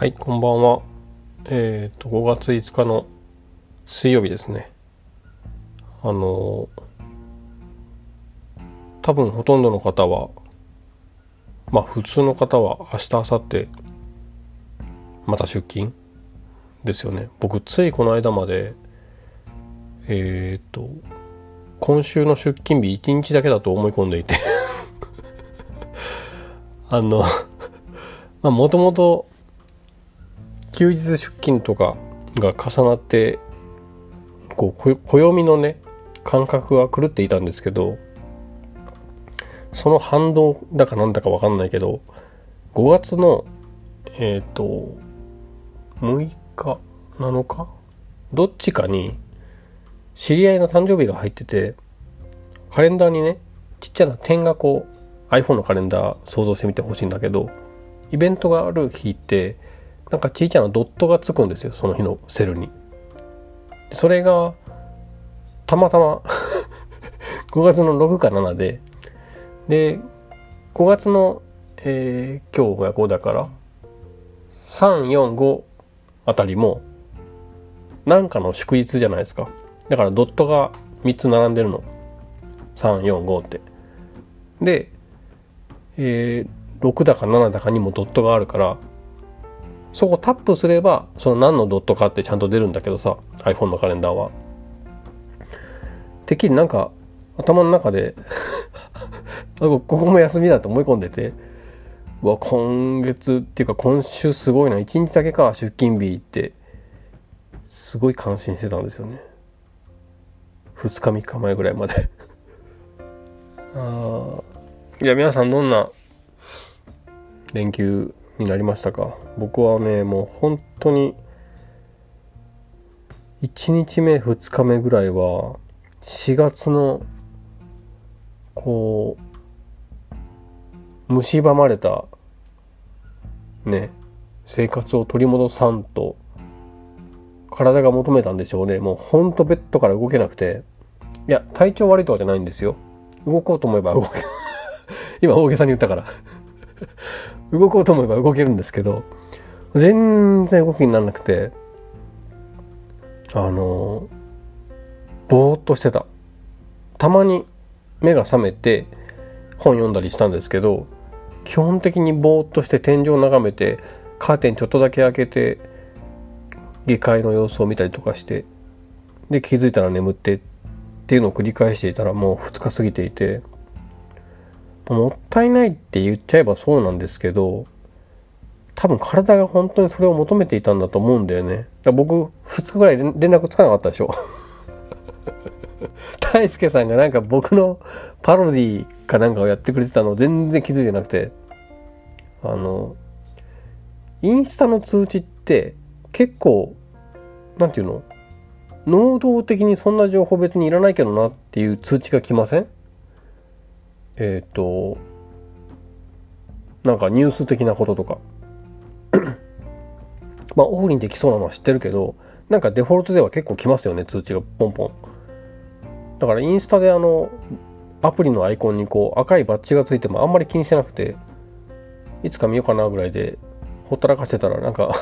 はい、こんばんは。えっ、と、5月5日の水曜日ですね。あの多分ほとんどの方は、まあ普通の方は明日、明後日、また出勤ですよね。僕、ついこの間まで、えっ、と、今週の出勤日1日だけだと思い込んでいて あのまあもともと休日出勤とかが重なってこう暦のね感覚が狂っていたんですけどその反動だかなんだかわかんないけど5月のえっ、ー、と6日7日？どっちかに知り合いの誕生日が入っててカレンダーにねちっちゃな点がこう iPhone のカレンダー想像してみてほしいんだけどイベントがある日ってなんかちっちゃなドットがつくんですよその日のセルに。それがたまたま 5月の6か7で。で5月の、えー、今日が5だから345あたりもなんかの祝日じゃないですか。だからドットが3つ並んでるの。345って。で、えー、6だか7だかにもドットがあるからそこタップすればその何のドットかってちゃんと出るんだけどさ iPhone のカレンダーは。てっきりなんか頭の中で ここも休みだと思い込んでてうわ今月っていうか今週すごいな1日だけか出勤日ってすごい感心してたんですよね。2日3日前ぐらいまで。ああいや皆さんどんな連休になりましたか？僕はねもう本当に1日目2日目ぐらいは4月のこう蝕まれたね生活を取り戻さんと体が求めたんでしょうね。もうほんとベッドから動けなくて。いや体調悪いとかじゃないんですよ。動こうと思えば動け今大げさに言ったから。動こうと思えば動けるんですけど全然動きにならなくてあのぼーっとしてた。たまに目が覚めて本読んだりしたんですけど基本的にぼーっとして天井を眺めてカーテンちょっとだけ開けて下界の様子を見たりとかしてで気づいたら眠ってっていうのを繰り返していたらもう2日過ぎていてもったいないって言っちゃえばそうなんですけど多分体が本当にそれを求めていたんだと思うんだよね。だ僕2日ぐらい連絡つかなかったでしょ。大輔さんがなんか僕のパロディかなんかをやってくれてたの全然気づいてなくて。あのインスタの通知って結構何て言うの？能動的にそんな情報別にいらないけどなっていう通知が来ません？えっ、ー、となんかニュース的なこととか。まあオフにできそうなのは知ってるけどなんかデフォルトでは結構来ますよね通知がポンポン。だからインスタであのアプリのアイコンにこう赤いバッジがついてもあんまり気にしてなくていつか見ようかなぐらいでほったらかしてたらなんか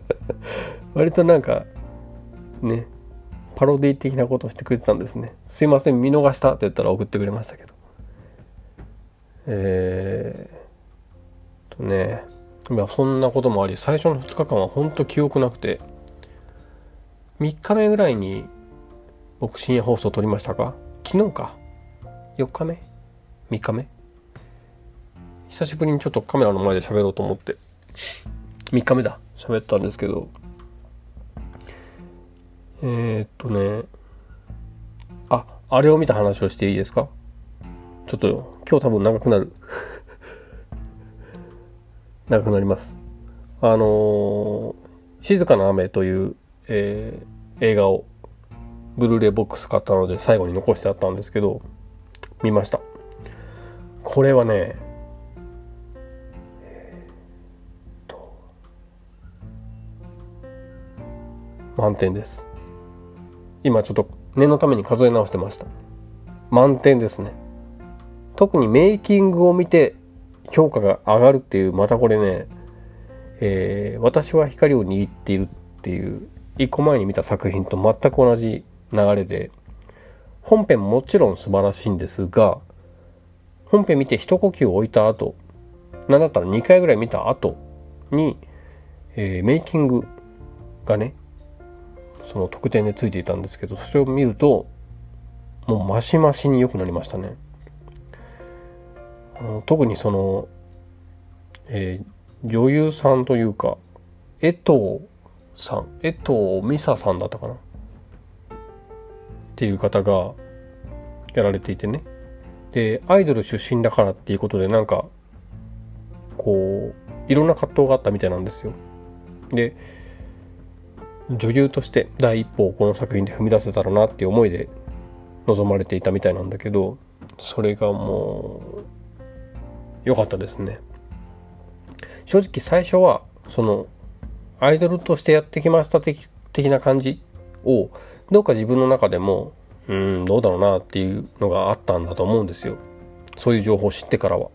割となんかねパロディ的なことをしてくれてたんですね。すいません見逃した。って言ったら送ってくれましたけど。えー、とねそんなこともあり最初の2日間は本当記憶なくて。3日目ぐらいに僕深夜放送撮りましたか？昨日か。4日目？3日目？久しぶりにちょっとカメラの前で喋ろうと思って。3日目だ。喋ったんですけど。えー、っとね、あ、あれを見た話をしていいですか？ちょっと今日多分長くなる。長くなります。あのー、静かな雨という、えー、映画をブルーレイボックス買ったので最後に残してあったんですけど、見ました。これはね、満点です。今ちょっと念のために数え直してました。満点ですね。特にメイキングを見て評価が上がるっていうまたこれねえー、私は光を握っているっていう一個前に見た作品と全く同じ流れで本編もちろん素晴らしいんですが本編見て一呼吸置いた後なんだったら2回ぐらい見た後に、えー、メイキングがねその特典でついていたんですけどそれを見るともうマシマシに良くなりましたね。あの特にその、えー、女優さんというか江藤さん江藤美沙さんだったかな？っていう方がやられていてね。でアイドル出身だからっていうことでなんかこういろんな葛藤があったみたいなんですよ。で女優として第一歩をこの作品で踏み出せたらなっていう思いで望まれていたみたいなんだけどそれがもう良かったですね。正直最初はそのアイドルとしてやってきました的的な感じをどうか自分の中でもうんどうだろうなっていうのがあったんだと思うんですよ。そういう情報を知ってからは。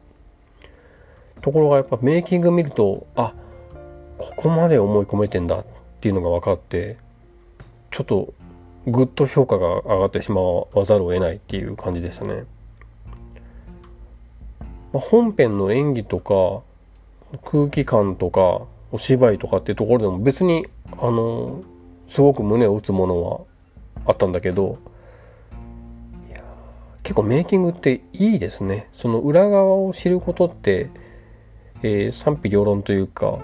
ところがやっぱメイキング見るとあここまで思い込めてんだっっていうのが分かってちょっとぐっと評価が上がってしまわざるを得ないっていう感じでしたね。まあ、本編の演技とか空気感とかお芝居とかっていうところでも別にあのすごく胸を打つものはあったんだけど結構メイキングっていいですねその裏側を知ることって、えー、賛否両論というか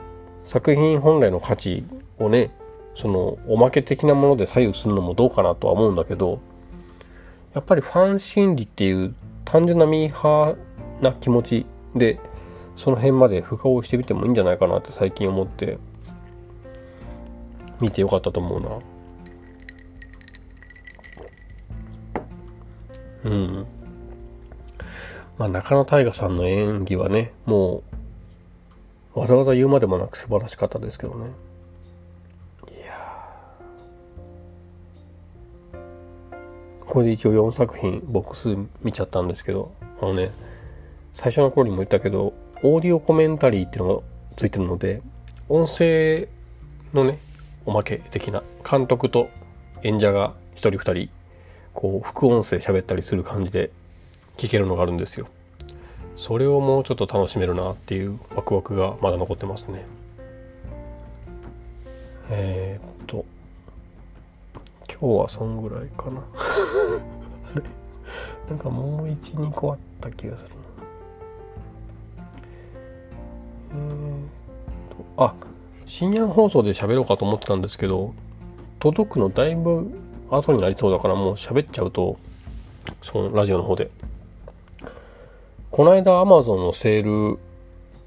作品本来の価値をねそのおまけ的なもので左右するのもどうかなとは思うんだけどやっぱりファン心理っていう単純なミーハーな気持ちでその辺まで深追いしてみてもいいんじゃないかなって最近思って見てよかったと思うな。うん。まあ中野大河さんの演技はねもうわざわざ言うまでもなく素晴らしかったですけどね。これで一応4作品ボックス見ちゃったんですけどあのね最初の頃にも言ったけどオーディオコメンタリーっていうのがついてるので音声のねおまけ的な監督と演者が1人2人こう副音声喋ったりする感じで聞けるのがあるんですよ。それをもうちょっと楽しめるなっていうワクワクがまだ残ってますね。えー、っと今日はそんぐらいかな。あれ？なんかもう12個あった気がするな。えー、とあ深夜放送で喋ろうかと思ってたんですけど届くのだいぶ後になりそうだからもう喋っちゃうとそのラジオの方で。この間アマゾンのセール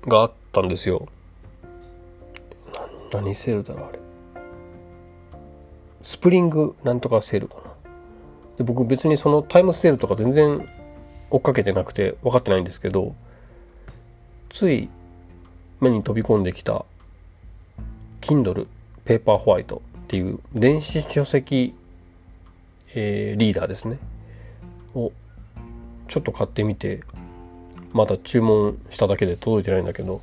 があったんですよ。何セールだろうあれ？スプリングなんとかセールかな。で僕別にそのタイムセールとか全然追っかけてなくて分かってないんですけど、つい目に飛び込んできた Kindle ペーパーホワイトっていう電子書籍、えー、リーダーですね。をちょっと買ってみて、まだ注文しただけで届いてないんだけど、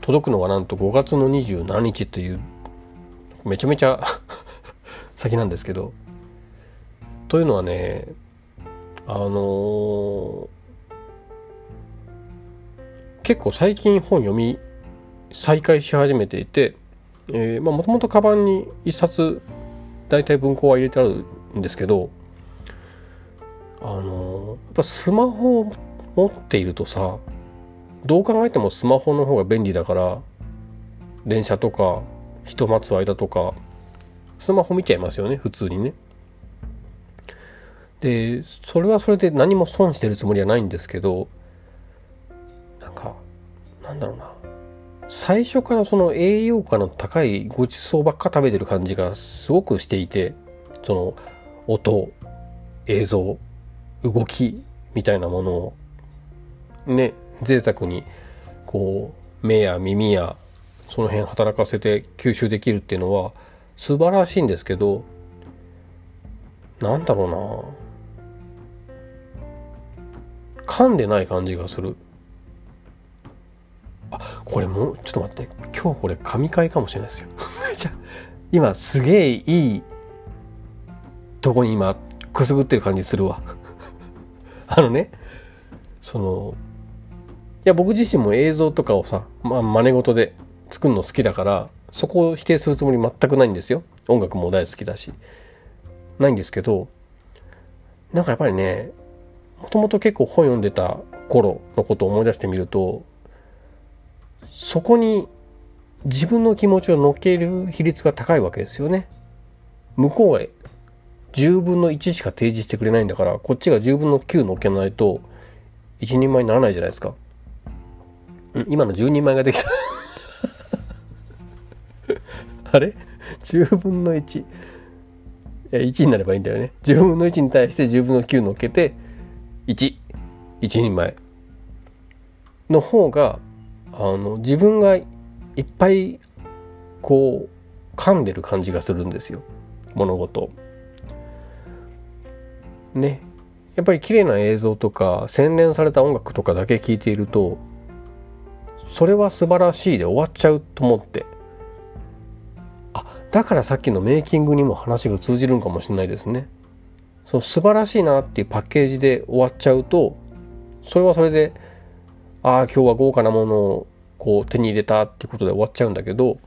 届くのがなんと5月の27日っていう、めちゃめちゃ先なんですけどというのはねあのー、結構最近本読み再開し始めていてもともとカバンに一冊大体文庫は入れてあるんですけどあのー、やっぱスマホを持っているとさどう考えてもスマホの方が便利だから電車とか人待つ間とかスマホ見ちゃいますよね普通にね。でそれはそれで何も損してるつもりはないんですけどなんかなんだろうな最初からその栄養価の高いごちそうばっか食べてる感じがすごくしていてその音映像動きみたいなものをね贅沢にこう目や耳やその辺働かせて吸収できるっていうのは素晴らしいんですけどなんだろうな。噛んでない感じがする。あこれもうちょっと待って。今日これ神回かもしれないですよ。じゃ今すげえいいとこに今くすぐってる感じするわ。あのねそのいや僕自身も映像とかをさ、まあ、真似事で作るの好きだからそこを否定するつもり全くないんですよ音楽も大好きだしないんですけどなんかやっぱりねもともと結構本読んでた頃のことを思い出してみるとそこに自分の気持ちを乗っける比率が高いわけですよね。向こうが10分の1しか提示してくれないんだからこっちが10分の9乗っけないと一人前にならないじゃないですか。今の10人前ができた あれ ?10 分の1。1になればいいんだよね。10分の1に対して10分の9乗っけて1。1人前。の方が、あの、自分がいっぱいこう噛んでる感じがするんですよ。物事。ね。やっぱり綺麗な映像とか洗練された音楽とかだけ聴いているとそれは素晴らしいで終わっちゃうと思ってだからさっきのメイキングにも話が通じるんかもしれないですねその素晴らしいなっていうパッケージで終わっちゃうとそれはそれでああ今日は豪華なものをこう手に入れたっていうことで終わっちゃうんだけど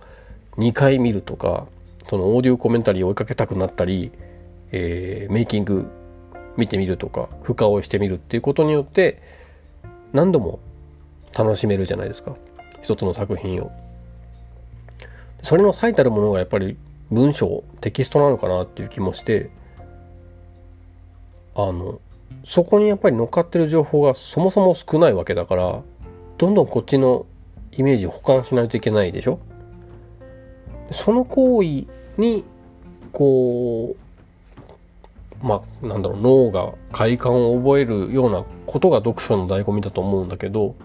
2回見るとかそのオーディオコメンタリーを追いかけたくなったり、えー、メイキング見てみるとか深追いしてみるっていうことによって何度も楽しめるじゃないですか一つの作品を。それの最たるものがやっぱり文章テキストなのかなっていう気もしてあのそこにやっぱり乗っかってる情報がそもそも少ないわけだからどんどんこっちのイメージを保管しないといけないでしょ？その行為にこうまあなんだろう脳が快感を覚えるようなことが読書の醍醐味だと思うんだけど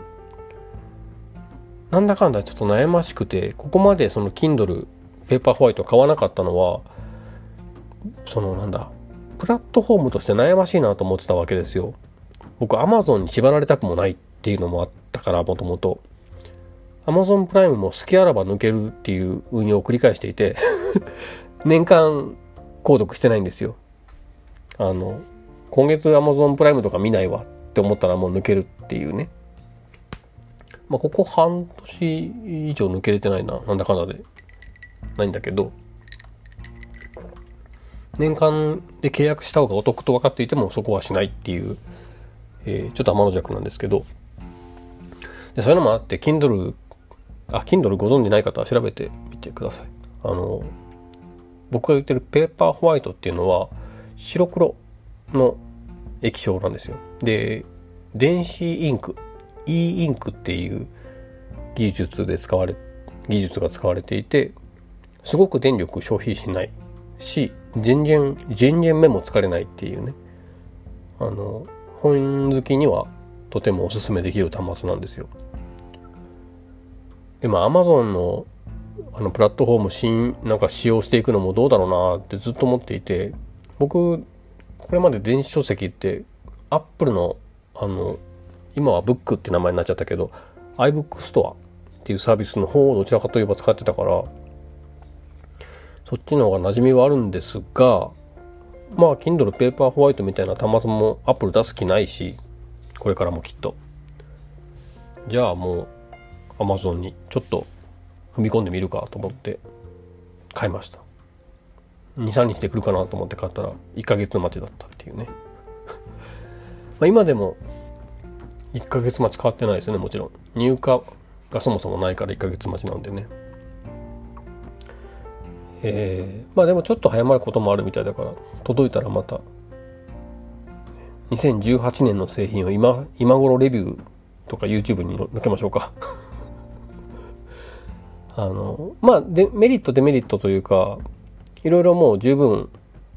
なんだかんだちょっと悩ましくてここまでその Kindle ペーパーホワイト買わなかったのはそのなんだプラットフォームとして悩ましいなと思ってたわけですよ。僕 Amazon に縛られたくもないっていうのもあったからもともと。Amazon プライムも好きあらば抜けるっていう運用を繰り返していて 年間購読してないんですよ。あの今月 Amazon プライムとか見ないわって思ったらもう抜けるっていうね。まあ、ここ半年以上抜けれてないな。なんだかんだで。ないんだけど、年間で契約した方がお得と分かっていてもそこはしないっていう、えー、ちょっと天の弱なんですけど、でそういうのもあって、Kindle、あ、Kindle ご存じない方は調べてみてください。あの、僕が言ってるペーパーホワイトっていうのは白黒の液晶なんですよ。で、電子インク e インクっていう技術で使われ技術が使われていてすごく電力消費しないし全然全然目も疲れないっていうね。あの本好きにはとてもおすすめできる端末なんですよ。でも Amazon のあのプラットフォーム新なんか使用していくのもどうだろうなってずっと思っていて僕これまで電子書籍って Apple のあの今はブックって名前になっちゃったけど iBook ストアっていうサービスの方をどちらかといえば使ってたからそっちの方が馴染みはあるんですがまあ Kindle ペーパーホワイトみたいな端末も Apple 出す気ないしこれからもきっと。じゃあもう Amazon にちょっと踏み込んでみるかと思って買いました。23日で来るかなと思って買ったら1ヶ月待ちだったっていうね。ま今でも1ヶ月待ち変わってないですねもちろん。入荷がそもそもないから1ヶ月待ちなんでね。えー、まあでもちょっと早まることもあるみたいだから届いたらまた2018年の製品を今今頃レビューとか YouTube に載けましょうか。あのまあでメリットデメリットというかいろいろもう十分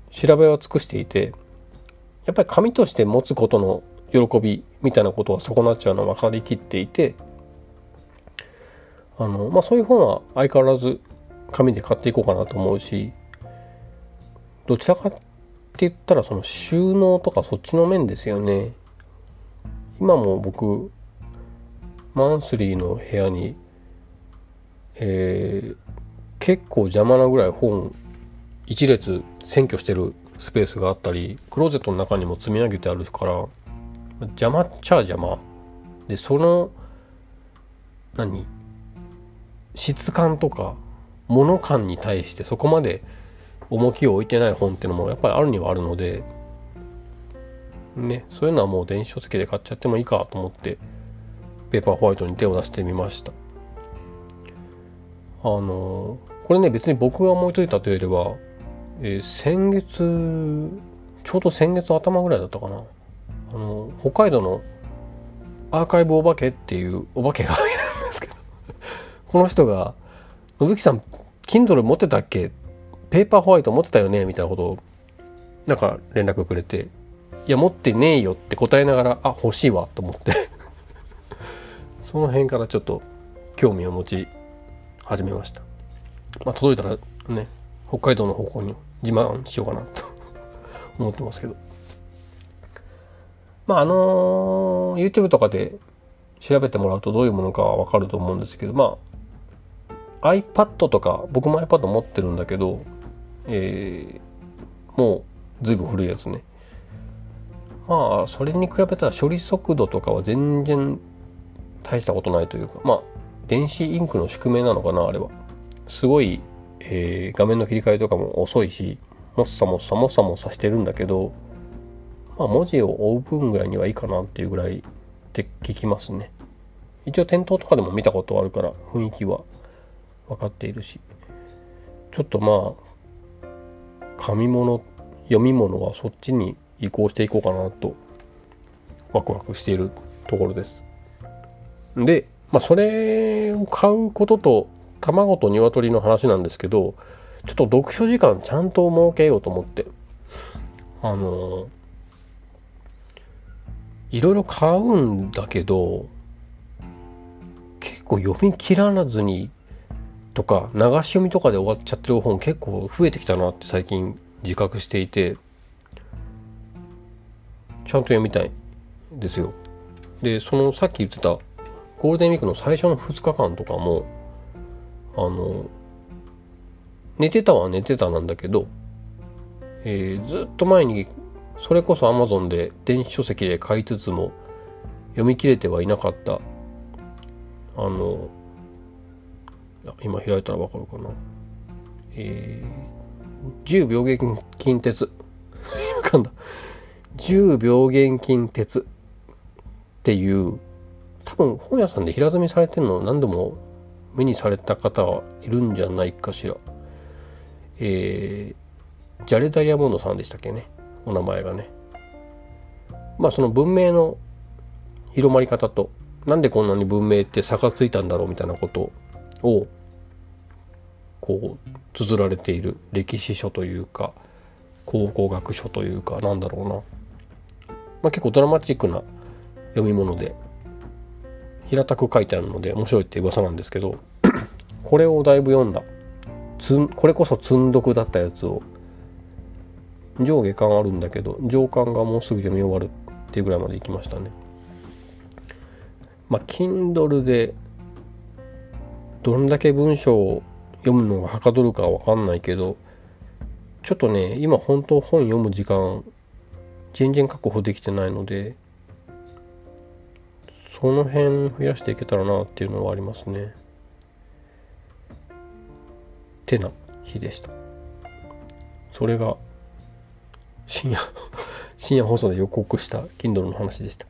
調べは尽くしていてやっぱり紙として持つことの喜びみたいなことは損なっちゃうのは分かりきっていてあの、まあ、そういう本は相変わらず紙で買っていこうかなと思うしどちらかって言ったらその収納とかそっちの面ですよね。今も僕マンスリーの部屋に、えー、結構邪魔なぐらい本一列占拠してるスペースがあったりクローゼットの中にも積み上げてあるから邪魔っちゃ邪魔。でその何？質感とか物感に対してそこまで重きを置いてない本ってのもやっぱりあるにはあるのでねそういうのはもう電子書籍で買っちゃってもいいかと思ってペーパーホワイトに手を出してみました。あのこれね別に僕が思いついたというよりは、えー、先月ちょうど先月頭ぐらいだったかな。あの北海道のアーカイブお化けっていうお化けがいるんですけどこの人が「信木さん Kindle 持ってたっけ？ペーパーホワイト持ってたよね?」みたいなことをなんか連絡くれて「いや持ってねえよ」って答えながら「あ欲しいわ」と思ってその辺からちょっと興味を持ち始めました。まあ、届いたらね北海道の方向に自慢しようかなと思ってますけど。まああの YouTube とかで調べてもらうとどういうものかはわかると思うんですけど、まあ iPad とか、僕も iPad 持ってるんだけど、えー、もう随分古いやつね。まあ、それに比べたら処理速度とかは全然大したことないというか、まあ、電子インクの宿命なのかな、あれは。すごい、えー、画面の切り替えとかも遅いし、もっさもっさもっさもっさしてるんだけど、まあ、文字を追う分ぐらいにはいいかなっていうぐらいって聞きますね。一応店頭とかでも見たことあるから雰囲気は分かっているし、ちょっとまあ、紙物、読み物はそっちに移行していこうかなと、ワクワクしているところです。で、まあ、それを買うことと、卵と鶏の話なんですけど、ちょっと読書時間ちゃんと設けようと思って、あのいろいろ買うんだけど結構読み切らずにとか流し読みとかで終わっちゃってる本結構増えてきたなって最近自覚していてちゃんと読みたいですよ。でそのさっき言ってたゴールデンウィークの最初の2日間とかもあの寝てたは寝てたなんだけど、えー、ずっと前にそれこそ Amazon で電子書籍で買いつつも読み切れてはいなかった。あの今開いたらわかるかな。えー、10病原菌鉄。噛んだ10病原菌鉄。っていう多分本屋さんで平積みされてるのを何度も目にされた方はいるんじゃないかしら。えー、ジャレダイヤモンドさんでしたっけね。お名前がね。まあその文明の広まり方と、なんでこんなに文明って差がついたんだろうみたいなことを、こう、綴られている歴史書というか、考古学書というか、なんだろうな。まあ結構ドラマチックな読み物で、平たく書いてあるので面白いって噂なんですけど、これをだいぶ読んだ。つんこれこそ積んどくだったやつを上下巻あるんだけど上巻がもうすぐ読み終わるっていうぐらいまで行きましたね。まあ Kindle でどんだけ文章を読むのがはかどるかわかんないけどちょっとね今本当本読む時間全然確保できてないのでその辺増やしていけたらなっていうのはありますね。てな日でした。それが深夜 深夜放送で予告した Kindle の話でした。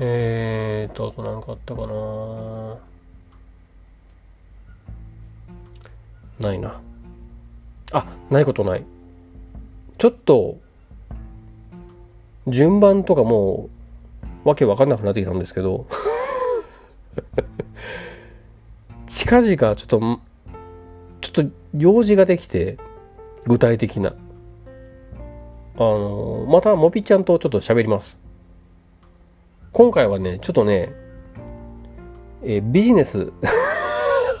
えーと、あと何かあったかなないな。あ、ないことない。ちょっと、順番とかもう、わけわかんなくなってきたんですけど 近々ちょっと、ちょっと用事ができて、具体的な。あのまたモピちゃんとちょっと喋ります。今回はね、ちょっとね、え、ビジネス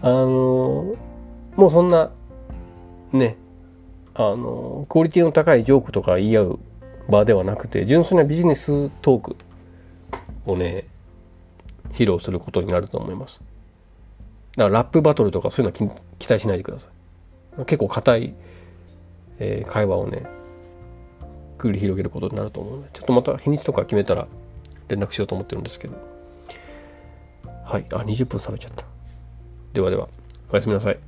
あのもうそんな、ね、あのクオリティの高いジョークとか言い合う場ではなくて純粋なビジネストークをね披露することになると思いますだからラップバトルとかそういうのは期待しないでください。結構硬い、えー、会話をね繰り広げることになると思うのでちょっとまた日にちとか決めたら連絡しようと思ってるんですけど。はい。あ20分冷めちゃった。ではではおやすみなさい。